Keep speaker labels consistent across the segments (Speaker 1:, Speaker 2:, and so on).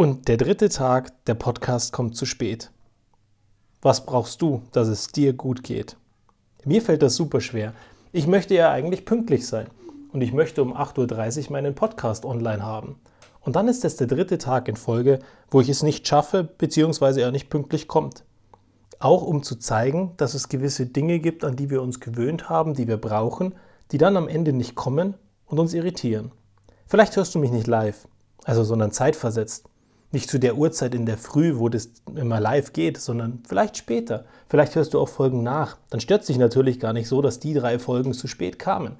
Speaker 1: Und der dritte Tag, der Podcast kommt zu spät. Was brauchst du, dass es dir gut geht? Mir fällt das super schwer. Ich möchte ja eigentlich pünktlich sein und ich möchte um 8.30 Uhr meinen Podcast online haben. Und dann ist es der dritte Tag in Folge, wo ich es nicht schaffe, beziehungsweise er nicht pünktlich kommt. Auch um zu zeigen, dass es gewisse Dinge gibt, an die wir uns gewöhnt haben, die wir brauchen, die dann am Ende nicht kommen und uns irritieren. Vielleicht hörst du mich nicht live, also sondern zeitversetzt. Nicht zu der Uhrzeit in der Früh, wo das immer live geht, sondern vielleicht später. Vielleicht hörst du auch Folgen nach. Dann stört sich natürlich gar nicht so, dass die drei Folgen zu spät kamen.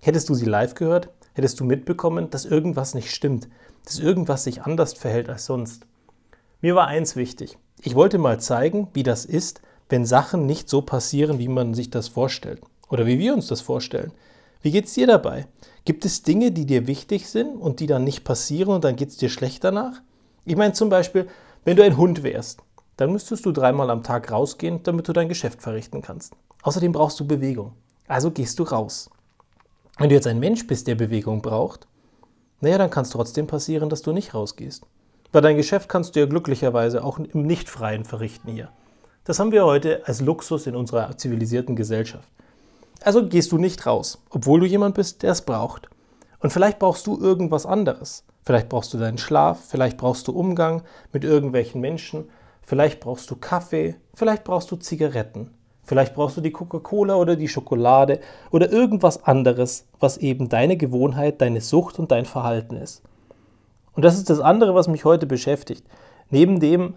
Speaker 1: Hättest du sie live gehört, hättest du mitbekommen, dass irgendwas nicht stimmt, dass irgendwas sich anders verhält als sonst. Mir war eins wichtig. Ich wollte mal zeigen, wie das ist, wenn Sachen nicht so passieren, wie man sich das vorstellt. Oder wie wir uns das vorstellen. Wie geht es dir dabei? Gibt es Dinge, die dir wichtig sind und die dann nicht passieren und dann geht es dir schlecht danach? Ich meine zum Beispiel, wenn du ein Hund wärst, dann müsstest du dreimal am Tag rausgehen, damit du dein Geschäft verrichten kannst. Außerdem brauchst du Bewegung. Also gehst du raus. Wenn du jetzt ein Mensch bist, der Bewegung braucht, naja, dann kann es trotzdem passieren, dass du nicht rausgehst. Weil dein Geschäft kannst du ja glücklicherweise auch im Nicht-Freien verrichten hier. Das haben wir heute als Luxus in unserer zivilisierten Gesellschaft. Also gehst du nicht raus, obwohl du jemand bist, der es braucht. Und vielleicht brauchst du irgendwas anderes. Vielleicht brauchst du deinen Schlaf, vielleicht brauchst du Umgang mit irgendwelchen Menschen, vielleicht brauchst du Kaffee, vielleicht brauchst du Zigaretten, vielleicht brauchst du die Coca-Cola oder die Schokolade oder irgendwas anderes, was eben deine Gewohnheit, deine Sucht und dein Verhalten ist. Und das ist das andere, was mich heute beschäftigt. Neben dem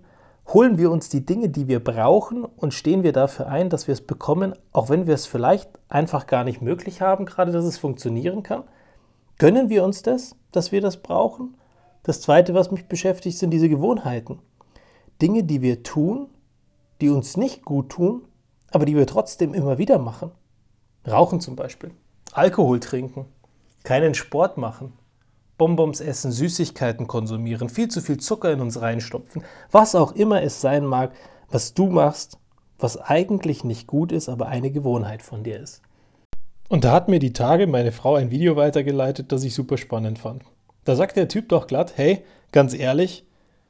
Speaker 1: holen wir uns die Dinge, die wir brauchen und stehen wir dafür ein, dass wir es bekommen, auch wenn wir es vielleicht einfach gar nicht möglich haben, gerade dass es funktionieren kann. Gönnen wir uns das, dass wir das brauchen? Das Zweite, was mich beschäftigt, sind diese Gewohnheiten. Dinge, die wir tun, die uns nicht gut tun, aber die wir trotzdem immer wieder machen. Rauchen zum Beispiel, Alkohol trinken, keinen Sport machen, Bonbons essen, Süßigkeiten konsumieren, viel zu viel Zucker in uns reinstopfen, was auch immer es sein mag, was du machst, was eigentlich nicht gut ist, aber eine Gewohnheit von dir ist. Und da hat mir die Tage meine Frau ein Video weitergeleitet, das ich super spannend fand. Da sagt der Typ doch glatt, hey, ganz ehrlich,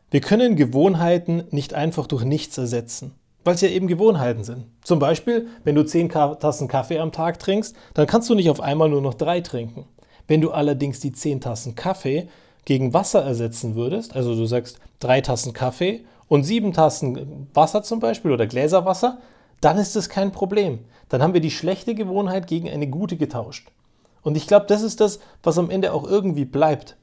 Speaker 1: wir können Gewohnheiten nicht einfach durch nichts ersetzen, weil es ja eben Gewohnheiten sind. Zum Beispiel, wenn du 10 Tassen Kaffee am Tag trinkst, dann kannst du nicht auf einmal nur noch drei trinken. Wenn du allerdings die 10 Tassen Kaffee gegen Wasser ersetzen würdest, also du sagst drei Tassen Kaffee und sieben Tassen Wasser zum Beispiel oder Gläserwasser, dann ist das kein Problem. Dann haben wir die schlechte Gewohnheit gegen eine gute getauscht. Und ich glaube, das ist das, was am Ende auch irgendwie bleibt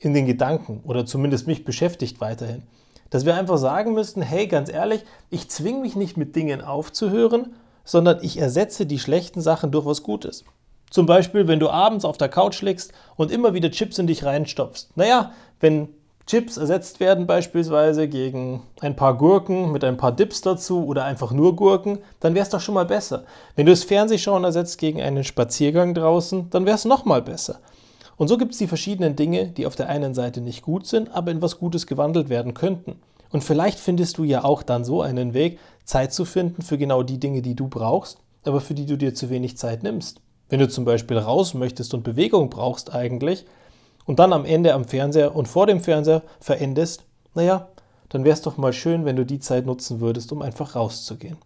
Speaker 1: in den Gedanken oder zumindest mich beschäftigt weiterhin. Dass wir einfach sagen müssten, hey, ganz ehrlich, ich zwinge mich nicht mit Dingen aufzuhören, sondern ich ersetze die schlechten Sachen durch was Gutes. Zum Beispiel, wenn du abends auf der Couch liegst und immer wieder Chips in dich reinstopfst. Naja, wenn Chips ersetzt werden beispielsweise gegen ein paar Gurken mit ein paar Dips dazu oder einfach nur Gurken, dann wäre es doch schon mal besser. Wenn du das Fernsehschauen ersetzt gegen einen Spaziergang draußen, dann wäre es noch mal besser. Und so gibt es die verschiedenen Dinge, die auf der einen Seite nicht gut sind, aber in was Gutes gewandelt werden könnten. Und vielleicht findest du ja auch dann so einen Weg, Zeit zu finden für genau die Dinge, die du brauchst, aber für die du dir zu wenig Zeit nimmst. Wenn du zum Beispiel raus möchtest und Bewegung brauchst eigentlich, und dann am Ende am Fernseher und vor dem Fernseher verendest, naja, dann wäre es doch mal schön, wenn du die Zeit nutzen würdest, um einfach rauszugehen.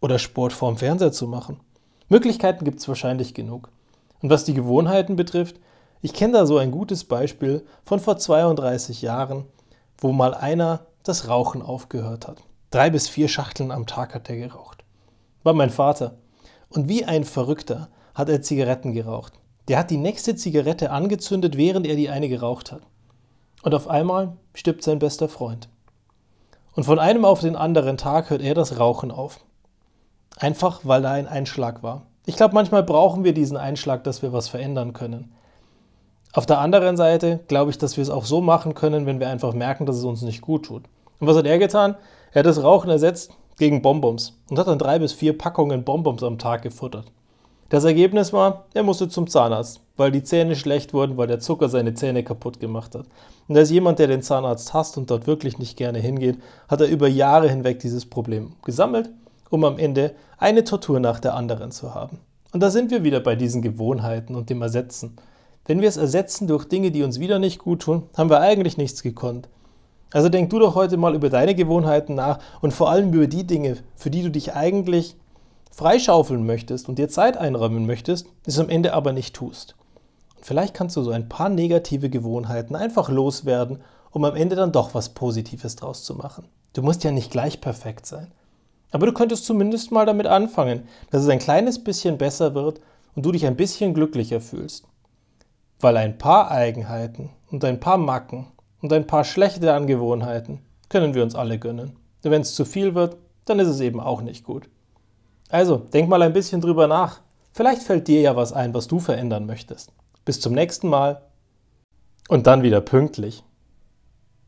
Speaker 1: Oder Sport vorm Fernseher zu machen. Möglichkeiten gibt es wahrscheinlich genug. Und was die Gewohnheiten betrifft, ich kenne da so ein gutes Beispiel von vor 32 Jahren, wo mal einer das Rauchen aufgehört hat. Drei bis vier Schachteln am Tag hat er geraucht. War mein Vater. Und wie ein Verrückter hat er Zigaretten geraucht. Der hat die nächste Zigarette angezündet, während er die eine geraucht hat. Und auf einmal stirbt sein bester Freund. Und von einem auf den anderen Tag hört er das Rauchen auf. Einfach weil da ein Einschlag war. Ich glaube, manchmal brauchen wir diesen Einschlag, dass wir was verändern können. Auf der anderen Seite glaube ich, dass wir es auch so machen können, wenn wir einfach merken, dass es uns nicht gut tut. Und was hat er getan? Er hat das Rauchen ersetzt gegen Bonbons und hat dann drei bis vier Packungen Bonbons am Tag gefuttert. Das Ergebnis war, er musste zum Zahnarzt, weil die Zähne schlecht wurden, weil der Zucker seine Zähne kaputt gemacht hat. Und als jemand, der den Zahnarzt hasst und dort wirklich nicht gerne hingeht, hat er über Jahre hinweg dieses Problem gesammelt, um am Ende eine Tortur nach der anderen zu haben. Und da sind wir wieder bei diesen Gewohnheiten und dem Ersetzen. Wenn wir es ersetzen durch Dinge, die uns wieder nicht gut tun, haben wir eigentlich nichts gekonnt. Also denk du doch heute mal über deine Gewohnheiten nach und vor allem über die Dinge, für die du dich eigentlich freischaufeln möchtest und dir Zeit einräumen möchtest, es am Ende aber nicht tust. Und vielleicht kannst du so ein paar negative Gewohnheiten einfach loswerden, um am Ende dann doch was Positives draus zu machen. Du musst ja nicht gleich perfekt sein. Aber du könntest zumindest mal damit anfangen, dass es ein kleines bisschen besser wird und du dich ein bisschen glücklicher fühlst. Weil ein paar Eigenheiten und ein paar Macken und ein paar schlechte Angewohnheiten können wir uns alle gönnen. Wenn es zu viel wird, dann ist es eben auch nicht gut. Also, denk mal ein bisschen drüber nach. Vielleicht fällt dir ja was ein, was du verändern möchtest. Bis zum nächsten Mal. Und dann wieder pünktlich.